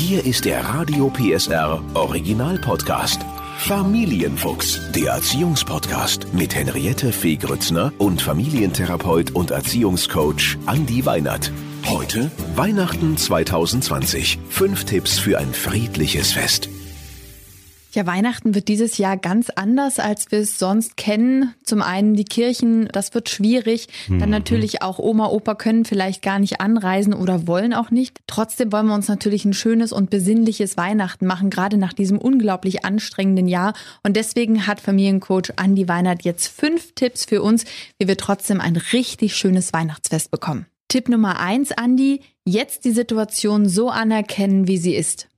Hier ist der Radio PSR Original Podcast. Familienfuchs, der Erziehungspodcast mit Henriette Fee Grützner und Familientherapeut und Erziehungscoach Andi Weinert. Heute Weihnachten 2020. Fünf Tipps für ein friedliches Fest. Ja, Weihnachten wird dieses Jahr ganz anders, als wir es sonst kennen. Zum einen die Kirchen, das wird schwierig. Dann mhm. natürlich auch Oma, Opa können vielleicht gar nicht anreisen oder wollen auch nicht. Trotzdem wollen wir uns natürlich ein schönes und besinnliches Weihnachten machen, gerade nach diesem unglaublich anstrengenden Jahr. Und deswegen hat Familiencoach Andi Weinert jetzt fünf Tipps für uns, wie wir trotzdem ein richtig schönes Weihnachtsfest bekommen. Tipp Nummer eins, Andi, jetzt die Situation so anerkennen, wie sie ist.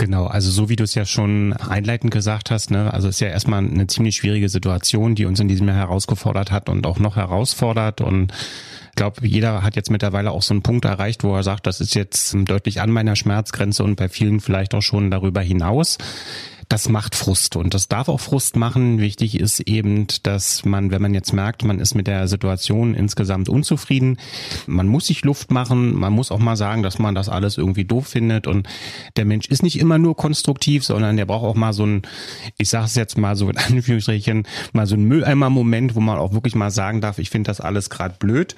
Genau, also so wie du es ja schon einleitend gesagt hast, ne, also es ist ja erstmal eine ziemlich schwierige Situation, die uns in diesem Jahr herausgefordert hat und auch noch herausfordert. Und ich glaube, jeder hat jetzt mittlerweile auch so einen Punkt erreicht, wo er sagt, das ist jetzt deutlich an meiner Schmerzgrenze und bei vielen vielleicht auch schon darüber hinaus das macht Frust und das darf auch Frust machen. Wichtig ist eben, dass man, wenn man jetzt merkt, man ist mit der Situation insgesamt unzufrieden, man muss sich Luft machen, man muss auch mal sagen, dass man das alles irgendwie doof findet und der Mensch ist nicht immer nur konstruktiv, sondern der braucht auch mal so ein, ich sage es jetzt mal so in Anführungsstrichen, mal so ein Mülleimer-Moment, wo man auch wirklich mal sagen darf, ich finde das alles gerade blöd.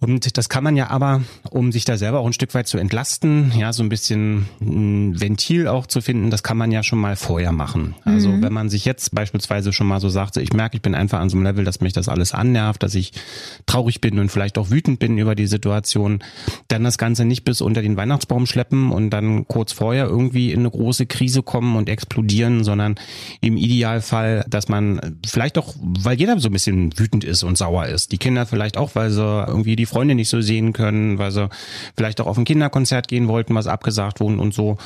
Und das kann man ja aber, um sich da selber auch ein Stück weit zu entlasten, ja, so ein bisschen ein Ventil auch zu finden, das kann man ja schon mal vorher machen. Also mhm. wenn man sich jetzt beispielsweise schon mal so sagt, ich merke, ich bin einfach an so einem Level, dass mich das alles annervt, dass ich traurig bin und vielleicht auch wütend bin über die Situation, dann das Ganze nicht bis unter den Weihnachtsbaum schleppen und dann kurz vorher irgendwie in eine große Krise kommen und explodieren, sondern im Idealfall, dass man vielleicht auch, weil jeder so ein bisschen wütend ist und sauer ist, die Kinder vielleicht auch, weil sie irgendwie die Freunde nicht so sehen können, weil sie vielleicht auch auf ein Kinderkonzert gehen wollten, was abgesagt wurde und so.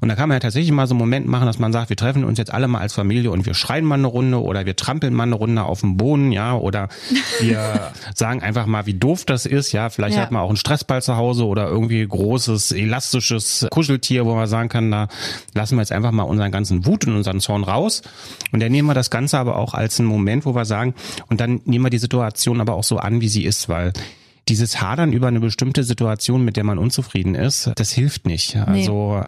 Und da kann man ja tatsächlich mal so einen Moment machen, dass man sagt, wir treffen uns jetzt alle mal als Familie und wir schreien mal eine Runde oder wir trampeln mal eine Runde auf dem Boden, ja, oder wir sagen einfach mal, wie doof das ist, ja. Vielleicht ja. hat man auch einen Stressball zu Hause oder irgendwie großes, elastisches Kuscheltier, wo man sagen kann, da lassen wir jetzt einfach mal unseren ganzen Wut und unseren Zorn raus. Und dann nehmen wir das Ganze aber auch als einen Moment, wo wir sagen, und dann nehmen wir die Situation aber auch so an, wie sie ist, weil dieses Hadern über eine bestimmte Situation, mit der man unzufrieden ist, das hilft nicht. Also nee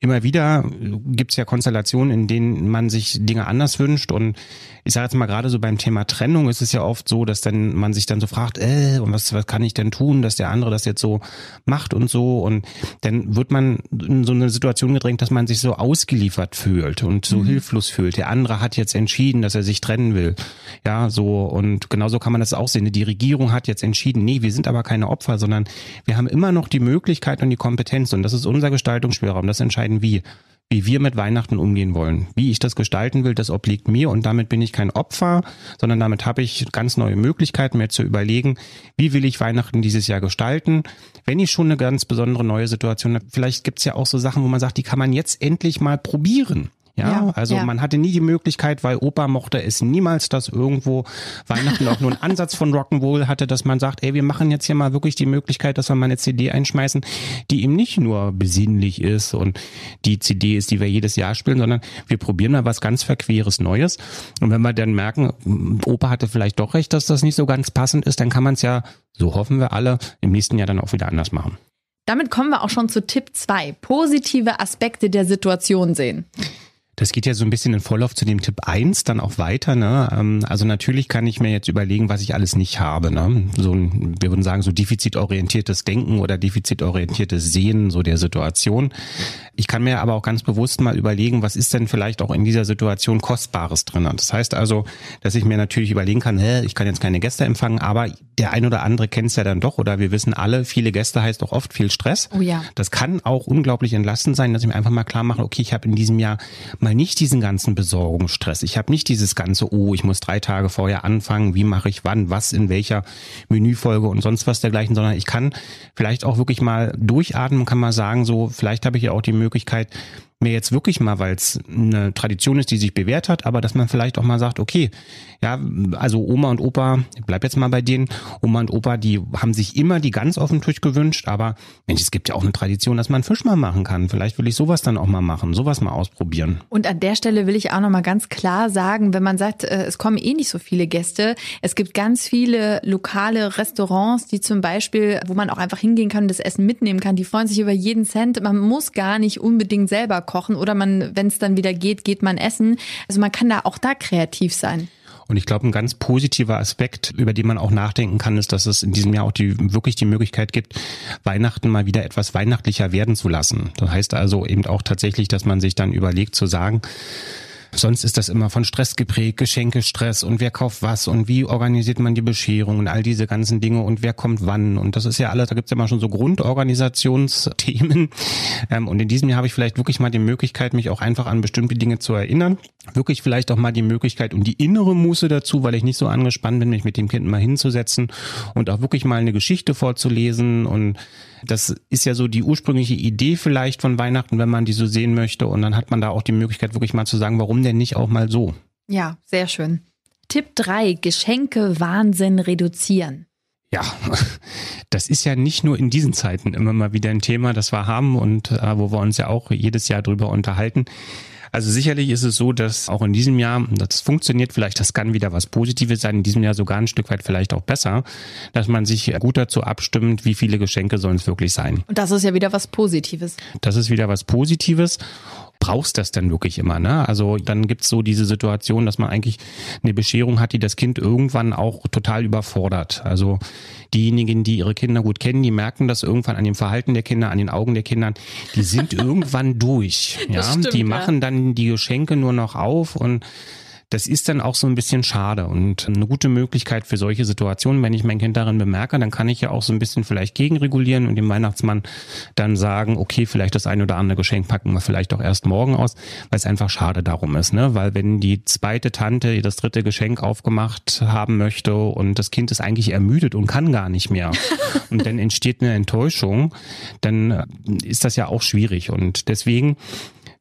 immer wieder gibt es ja Konstellationen, in denen man sich Dinge anders wünscht. Und ich sage jetzt mal gerade so beim Thema Trennung ist es ja oft so, dass dann man sich dann so fragt, äh, und was, was kann ich denn tun, dass der andere das jetzt so macht und so. Und dann wird man in so eine Situation gedrängt, dass man sich so ausgeliefert fühlt und so mhm. hilflos fühlt. Der andere hat jetzt entschieden, dass er sich trennen will. Ja, so und genauso kann man das auch sehen. Die Regierung hat jetzt entschieden, nee, wir sind aber keine Opfer, sondern wir haben immer noch die Möglichkeit und die Kompetenz und das ist unser Gestaltungsspielraum. Das entscheidet entscheiden, wie. Wie wir mit Weihnachten umgehen wollen. Wie ich das gestalten will, das obliegt mir und damit bin ich kein Opfer, sondern damit habe ich ganz neue Möglichkeiten, mir zu überlegen, wie will ich Weihnachten dieses Jahr gestalten. Wenn ich schon eine ganz besondere neue Situation habe, vielleicht gibt es ja auch so Sachen, wo man sagt, die kann man jetzt endlich mal probieren. Ja, ja also ja. man hatte nie die Möglichkeit, weil Opa mochte es niemals, dass irgendwo Weihnachten auch nur einen Ansatz von Rock'n'Roll hatte, dass man sagt, ey, wir machen jetzt hier mal wirklich die Möglichkeit, dass wir mal eine CD einschmeißen, die eben nicht nur besinnlich ist und die CD ist, die wir jedes Jahr spielen, sondern wir probieren mal was ganz verqueres Neues. Und wenn wir dann merken, Opa hatte vielleicht doch recht, dass das nicht so ganz passend ist, dann kann man es ja, so hoffen wir alle, im nächsten Jahr dann auch wieder anders machen. Damit kommen wir auch schon zu Tipp 2. Positive Aspekte der Situation sehen. Das geht ja so ein bisschen in Vorlauf zu dem Tipp eins dann auch weiter. Ne? Ähm, also natürlich kann ich mir jetzt überlegen, was ich alles nicht habe. Ne? So ein, wir würden sagen, so defizitorientiertes Denken oder defizitorientiertes Sehen so der Situation. Ich kann mir aber auch ganz bewusst mal überlegen, was ist denn vielleicht auch in dieser Situation Kostbares drin. Das heißt also, dass ich mir natürlich überlegen kann, hä, ich kann jetzt keine Gäste empfangen, aber der ein oder andere kennt es ja dann doch oder wir wissen alle, viele Gäste heißt auch oft viel Stress. Oh ja. Das kann auch unglaublich entlastend sein, dass ich mir einfach mal klar mache, okay, ich habe in diesem Jahr mal nicht diesen ganzen Besorgungsstress. Ich habe nicht dieses ganze, oh, ich muss drei Tage vorher anfangen, wie mache ich wann, was in welcher Menüfolge und sonst was dergleichen, sondern ich kann vielleicht auch wirklich mal durchatmen, kann mal sagen, so, vielleicht habe ich ja auch die Möglichkeit, mir jetzt wirklich mal, weil es eine Tradition ist, die sich bewährt hat, aber dass man vielleicht auch mal sagt, okay, ja, also Oma und Opa, ich bleib jetzt mal bei denen, Oma und Opa, die haben sich immer die Gans auf den Tisch gewünscht, aber Mensch, es gibt ja auch eine Tradition, dass man Fisch mal machen kann. Vielleicht will ich sowas dann auch mal machen, sowas mal ausprobieren. Und an der Stelle will ich auch nochmal ganz klar sagen, wenn man sagt, äh, es kommen eh nicht so viele Gäste, es gibt ganz viele lokale Restaurants, die zum Beispiel, wo man auch einfach hingehen kann und das Essen mitnehmen kann, die freuen sich über jeden Cent. Man muss gar nicht unbedingt selber kochen oder man, wenn es dann wieder geht, geht man essen. Also man kann da auch da kreativ sein. Und ich glaube, ein ganz positiver Aspekt, über den man auch nachdenken kann, ist, dass es in diesem Jahr auch die, wirklich die Möglichkeit gibt, Weihnachten mal wieder etwas weihnachtlicher werden zu lassen. Das heißt also eben auch tatsächlich, dass man sich dann überlegt zu sagen, Sonst ist das immer von Stress geprägt, Geschenkestress und wer kauft was und wie organisiert man die Bescherung und all diese ganzen Dinge und wer kommt wann. Und das ist ja alles, da gibt's ja immer schon so Grundorganisationsthemen. Ähm, und in diesem Jahr habe ich vielleicht wirklich mal die Möglichkeit, mich auch einfach an bestimmte Dinge zu erinnern. Wirklich vielleicht auch mal die Möglichkeit und die innere Muße dazu, weil ich nicht so angespannt bin, mich mit dem Kind mal hinzusetzen und auch wirklich mal eine Geschichte vorzulesen und das ist ja so die ursprüngliche Idee vielleicht von Weihnachten, wenn man die so sehen möchte. Und dann hat man da auch die Möglichkeit, wirklich mal zu sagen, warum denn nicht auch mal so? Ja, sehr schön. Tipp 3, Geschenke Wahnsinn reduzieren. Ja, das ist ja nicht nur in diesen Zeiten immer mal wieder ein Thema, das wir haben und äh, wo wir uns ja auch jedes Jahr drüber unterhalten. Also sicherlich ist es so, dass auch in diesem Jahr, das funktioniert vielleicht, das kann wieder was Positives sein, in diesem Jahr sogar ein Stück weit vielleicht auch besser, dass man sich gut dazu abstimmt, wie viele Geschenke sollen es wirklich sein. Und das ist ja wieder was Positives. Das ist wieder was Positives brauchst das denn wirklich immer? Ne? Also dann gibt's so diese Situation, dass man eigentlich eine Bescherung hat, die das Kind irgendwann auch total überfordert. Also diejenigen, die ihre Kinder gut kennen, die merken das irgendwann an dem Verhalten der Kinder, an den Augen der Kinder, die sind irgendwann durch. Ja, stimmt, die machen ja. dann die Geschenke nur noch auf und das ist dann auch so ein bisschen schade und eine gute Möglichkeit für solche Situationen, wenn ich mein Kind darin bemerke, dann kann ich ja auch so ein bisschen vielleicht gegenregulieren und dem Weihnachtsmann dann sagen, okay, vielleicht das ein oder andere Geschenk packen wir vielleicht auch erst morgen aus, weil es einfach schade darum ist, ne? Weil wenn die zweite Tante das dritte Geschenk aufgemacht haben möchte und das Kind ist eigentlich ermüdet und kann gar nicht mehr und dann entsteht eine Enttäuschung, dann ist das ja auch schwierig und deswegen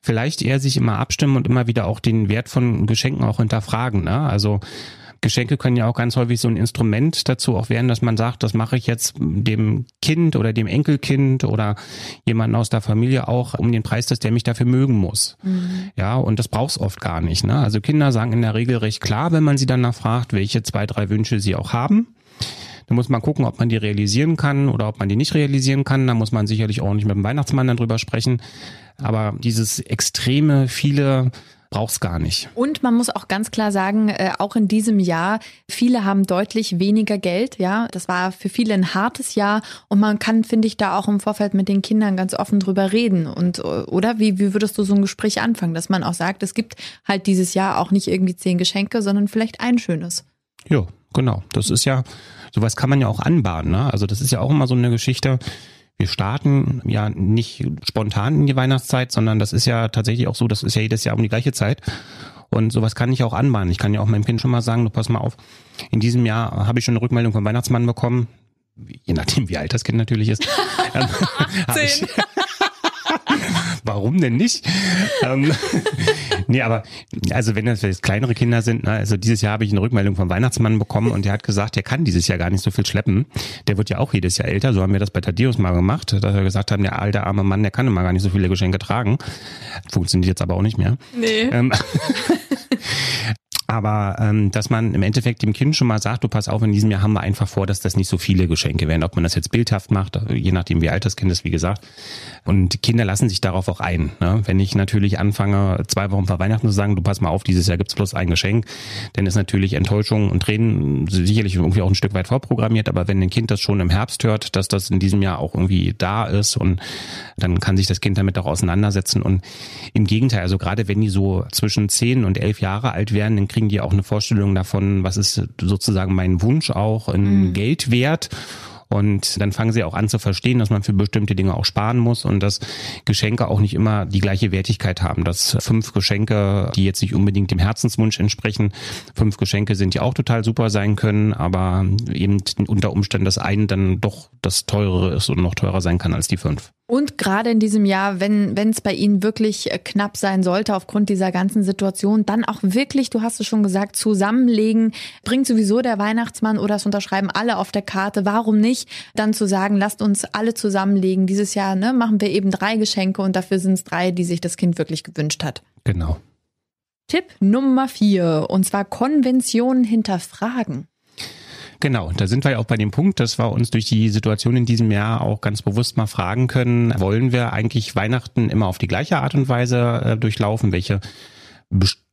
vielleicht eher sich immer abstimmen und immer wieder auch den Wert von Geschenken auch hinterfragen. Ne? Also Geschenke können ja auch ganz häufig so ein Instrument dazu auch werden, dass man sagt, das mache ich jetzt dem Kind oder dem Enkelkind oder jemanden aus der Familie auch um den Preis, dass der mich dafür mögen muss. Mhm. Ja, und das brauchst oft gar nicht. Ne? Also Kinder sagen in der Regel recht klar, wenn man sie danach fragt, welche zwei, drei Wünsche sie auch haben. Da muss man gucken, ob man die realisieren kann oder ob man die nicht realisieren kann. Da muss man sicherlich auch nicht mit dem Weihnachtsmann dann drüber sprechen. Aber dieses extreme, viele braucht's gar nicht. Und man muss auch ganz klar sagen, äh, auch in diesem Jahr, viele haben deutlich weniger Geld. Ja, das war für viele ein hartes Jahr und man kann, finde ich, da auch im Vorfeld mit den Kindern ganz offen drüber reden. Und äh, oder wie, wie würdest du so ein Gespräch anfangen, dass man auch sagt, es gibt halt dieses Jahr auch nicht irgendwie zehn Geschenke, sondern vielleicht ein schönes. Ja, genau. Das ist ja, sowas kann man ja auch anbahnen. Ne? Also das ist ja auch immer so eine Geschichte wir starten ja nicht spontan in die Weihnachtszeit, sondern das ist ja tatsächlich auch so, das ist ja jedes Jahr um die gleiche Zeit. Und sowas kann ich auch anbahnen. Ich kann ja auch meinem Kind schon mal sagen, du pass mal auf, in diesem Jahr habe ich schon eine Rückmeldung vom Weihnachtsmann bekommen, je nachdem wie alt das Kind natürlich ist. Zehn. Warum denn nicht? ähm, nee, aber also wenn das jetzt kleinere Kinder sind, ne, also dieses Jahr habe ich eine Rückmeldung vom Weihnachtsmann bekommen und der hat gesagt, der kann dieses Jahr gar nicht so viel schleppen. Der wird ja auch jedes Jahr älter, so haben wir das bei Thaddeus mal gemacht, dass wir gesagt haben, der alte arme Mann, der kann immer gar nicht so viele Geschenke tragen. Funktioniert jetzt aber auch nicht mehr. Nee. Ähm, aber ähm, dass man im Endeffekt dem Kind schon mal sagt, du pass auf, in diesem Jahr haben wir einfach vor, dass das nicht so viele Geschenke werden. Ob man das jetzt bildhaft macht, je nachdem wie alt das Kind ist, wie gesagt. Und Kinder lassen sich darauf auch ein. Ne? Wenn ich natürlich anfange, zwei Wochen vor Weihnachten zu sagen, du pass mal auf, dieses Jahr gibt's bloß ein Geschenk, dann ist natürlich Enttäuschung und Tränen sicherlich irgendwie auch ein Stück weit vorprogrammiert. Aber wenn ein Kind das schon im Herbst hört, dass das in diesem Jahr auch irgendwie da ist und dann kann sich das Kind damit auch auseinandersetzen. Und im Gegenteil, also gerade wenn die so zwischen zehn und elf Jahre alt werden, dann kriegen die auch eine Vorstellung davon, was ist sozusagen mein Wunsch auch in mhm. Geld wert. Und dann fangen sie auch an zu verstehen, dass man für bestimmte Dinge auch sparen muss und dass Geschenke auch nicht immer die gleiche Wertigkeit haben. Dass fünf Geschenke, die jetzt nicht unbedingt dem Herzenswunsch entsprechen, fünf Geschenke sind, die auch total super sein können, aber eben unter Umständen das eine dann doch das teurere ist und noch teurer sein kann als die fünf. Und gerade in diesem Jahr, wenn wenn es bei Ihnen wirklich äh, knapp sein sollte aufgrund dieser ganzen Situation, dann auch wirklich, du hast es schon gesagt, zusammenlegen, bringt sowieso der Weihnachtsmann oder es unterschreiben alle auf der Karte. Warum nicht dann zu sagen, lasst uns alle zusammenlegen. Dieses Jahr ne, machen wir eben drei Geschenke und dafür sind es drei, die sich das Kind wirklich gewünscht hat. Genau. Tipp Nummer vier und zwar Konventionen hinterfragen. Genau, da sind wir ja auch bei dem Punkt, dass wir uns durch die Situation in diesem Jahr auch ganz bewusst mal fragen können, wollen wir eigentlich Weihnachten immer auf die gleiche Art und Weise äh, durchlaufen? Welche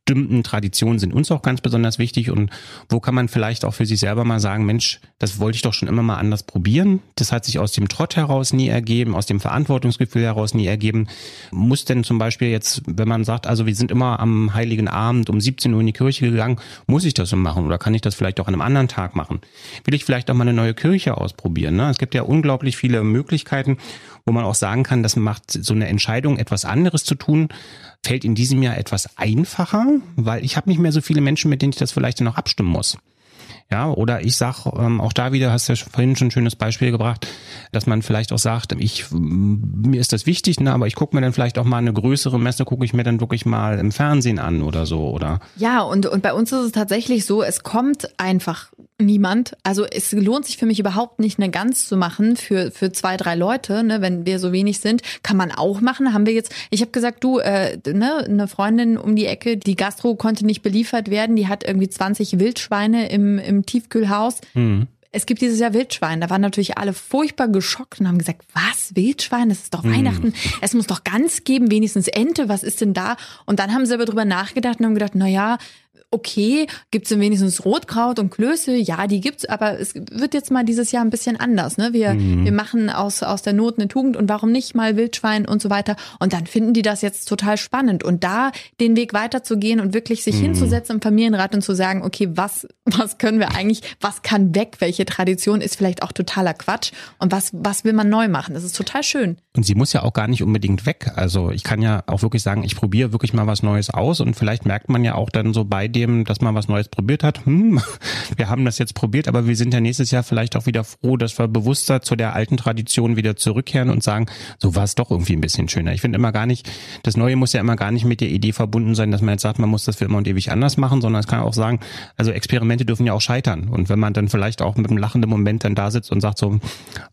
bestimmten Traditionen sind uns auch ganz besonders wichtig und wo kann man vielleicht auch für sich selber mal sagen, Mensch, das wollte ich doch schon immer mal anders probieren. Das hat sich aus dem Trott heraus nie ergeben, aus dem Verantwortungsgefühl heraus nie ergeben. Muss denn zum Beispiel jetzt, wenn man sagt, also wir sind immer am Heiligen Abend um 17 Uhr in die Kirche gegangen, muss ich das so machen oder kann ich das vielleicht auch an einem anderen Tag machen? Will ich vielleicht auch mal eine neue Kirche ausprobieren? Ne? Es gibt ja unglaublich viele Möglichkeiten, wo man auch sagen kann, das macht so eine Entscheidung, etwas anderes zu tun, fällt in diesem Jahr etwas einfacher, weil ich habe nicht mehr so viele Menschen, mit denen ich das vielleicht noch abstimmen muss. Ja, oder ich sag ähm, auch da wieder, hast du ja vorhin schon ein schönes Beispiel gebracht, dass man vielleicht auch sagt, ich mir ist das wichtig, ne, aber ich gucke mir dann vielleicht auch mal eine größere Messe, gucke ich mir dann wirklich mal im Fernsehen an oder so, oder? Ja, und, und bei uns ist es tatsächlich so, es kommt einfach niemand. Also es lohnt sich für mich überhaupt nicht, eine Gans zu machen für, für zwei, drei Leute, ne, wenn wir so wenig sind. Kann man auch machen. Haben wir jetzt, ich habe gesagt, du, äh, ne, eine Freundin um die Ecke, die Gastro konnte nicht beliefert werden, die hat irgendwie 20 Wildschweine im, im Tiefkühlhaus. Mhm. Es gibt dieses Jahr Wildschwein. Da waren natürlich alle furchtbar geschockt und haben gesagt, was, Wildschwein? Das ist doch Weihnachten. Es muss doch Gans geben, wenigstens Ente. Was ist denn da? Und dann haben sie aber drüber nachgedacht und haben gedacht, na ja, okay, gibt's denn wenigstens Rotkraut und Klöße? Ja, die gibt's, aber es wird jetzt mal dieses Jahr ein bisschen anders. Ne? Wir, mhm. wir machen aus, aus der Not eine Tugend und warum nicht mal Wildschwein und so weiter. Und dann finden die das jetzt total spannend. Und da den Weg weiterzugehen und wirklich sich mhm. hinzusetzen im Familienrat und zu sagen, okay, was, was können wir eigentlich, was kann weg, welche Tradition ist vielleicht auch totaler Quatsch und was, was will man neu machen? Das ist total schön. Und sie muss ja auch gar nicht unbedingt weg. Also ich kann ja auch wirklich sagen, ich probiere wirklich mal was Neues aus und vielleicht merkt man ja auch dann so bei dem, dass man was Neues probiert hat. Hm, wir haben das jetzt probiert, aber wir sind ja nächstes Jahr vielleicht auch wieder froh, dass wir bewusster zu der alten Tradition wieder zurückkehren und sagen, so war es doch irgendwie ein bisschen schöner. Ich finde immer gar nicht, das Neue muss ja immer gar nicht mit der Idee verbunden sein, dass man jetzt sagt, man muss das für immer und ewig anders machen, sondern es kann auch sagen, also Experimente dürfen ja auch scheitern. Und wenn man dann vielleicht auch mit einem lachenden Moment dann da sitzt und sagt so,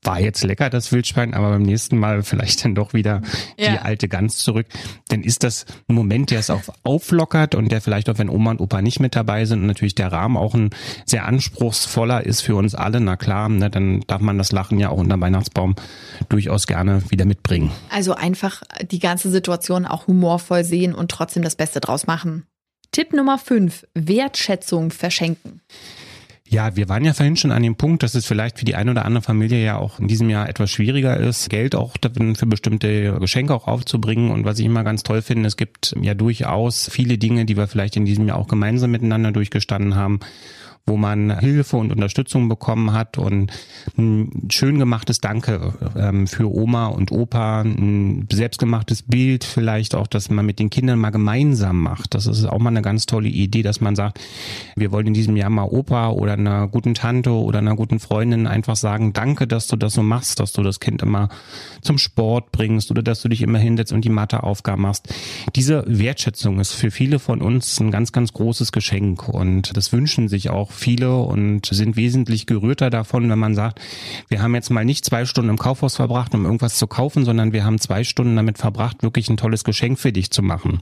war jetzt lecker das Wildschwein, aber beim nächsten Mal vielleicht dann doch wieder ja. die alte Gans zurück, dann ist das ein Moment, der es auch auflockert und der vielleicht auch, wenn Oma und Opa nicht mit dabei sind und natürlich der Rahmen auch ein sehr anspruchsvoller ist für uns alle, na klar, ne, dann darf man das Lachen ja auch unter Weihnachtsbaum durchaus gerne wieder mitbringen. Also einfach die ganze Situation auch humorvoll sehen und trotzdem das Beste draus machen. Tipp Nummer 5. Wertschätzung verschenken. Ja, wir waren ja vorhin schon an dem Punkt, dass es vielleicht für die eine oder andere Familie ja auch in diesem Jahr etwas schwieriger ist, Geld auch für bestimmte Geschenke auch aufzubringen. Und was ich immer ganz toll finde, es gibt ja durchaus viele Dinge, die wir vielleicht in diesem Jahr auch gemeinsam miteinander durchgestanden haben wo man Hilfe und Unterstützung bekommen hat und ein schön gemachtes Danke ähm, für Oma und Opa, ein selbstgemachtes Bild vielleicht auch, dass man mit den Kindern mal gemeinsam macht. Das ist auch mal eine ganz tolle Idee, dass man sagt, wir wollen in diesem Jahr mal Opa oder einer guten Tante oder einer guten Freundin einfach sagen, danke, dass du das so machst, dass du das Kind immer zum Sport bringst oder dass du dich immer hinsetzt und die Matheaufgaben machst. Diese Wertschätzung ist für viele von uns ein ganz, ganz großes Geschenk und das wünschen sich auch viele und sind wesentlich gerührter davon, wenn man sagt, wir haben jetzt mal nicht zwei Stunden im Kaufhaus verbracht, um irgendwas zu kaufen, sondern wir haben zwei Stunden damit verbracht, wirklich ein tolles Geschenk für dich zu machen.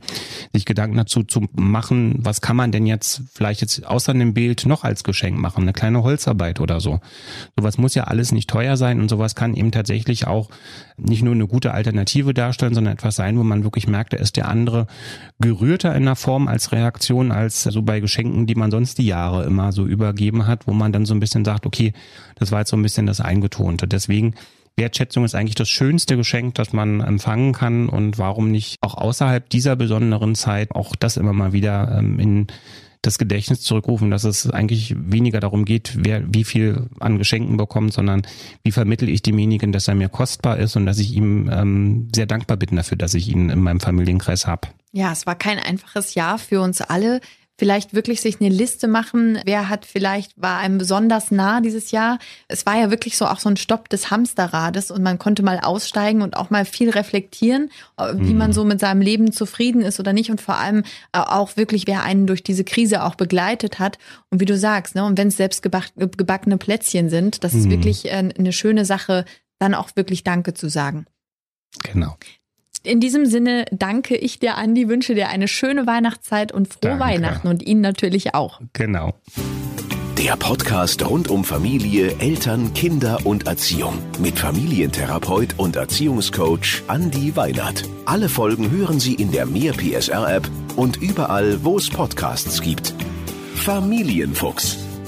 Sich Gedanken dazu zu machen, was kann man denn jetzt vielleicht jetzt außer einem Bild noch als Geschenk machen, eine kleine Holzarbeit oder so. Sowas muss ja alles nicht teuer sein und sowas kann eben tatsächlich auch nicht nur eine gute Alternative darstellen, sondern etwas sein, wo man wirklich merkt, da ist der andere gerührter in der Form als Reaktion als so bei Geschenken, die man sonst die Jahre immer so übergeben hat, wo man dann so ein bisschen sagt, okay, das war jetzt so ein bisschen das Eingetonte. Deswegen Wertschätzung ist eigentlich das schönste Geschenk, das man empfangen kann und warum nicht auch außerhalb dieser besonderen Zeit auch das immer mal wieder ähm, in das Gedächtnis zurückrufen, dass es eigentlich weniger darum geht, wer wie viel an Geschenken bekommt, sondern wie vermittel ich demjenigen, dass er mir kostbar ist und dass ich ihm ähm, sehr dankbar bin dafür, dass ich ihn in meinem Familienkreis habe. Ja, es war kein einfaches Jahr für uns alle. Vielleicht wirklich sich eine Liste machen, wer hat vielleicht, war einem besonders nah dieses Jahr. Es war ja wirklich so auch so ein Stopp des Hamsterrades und man konnte mal aussteigen und auch mal viel reflektieren, äh, wie mhm. man so mit seinem Leben zufrieden ist oder nicht und vor allem äh, auch wirklich, wer einen durch diese Krise auch begleitet hat. Und wie du sagst, ne, und wenn es selbst gebackene Plätzchen sind, das ist mhm. wirklich äh, eine schöne Sache, dann auch wirklich Danke zu sagen. Genau. In diesem Sinne danke ich dir, Andi, wünsche dir eine schöne Weihnachtszeit und frohe danke. Weihnachten und Ihnen natürlich auch. Genau. Der Podcast rund um Familie, Eltern, Kinder und Erziehung mit Familientherapeut und Erziehungscoach Andi Weinert. Alle Folgen hören Sie in der Mehr PSR App und überall, wo es Podcasts gibt. Familienfuchs,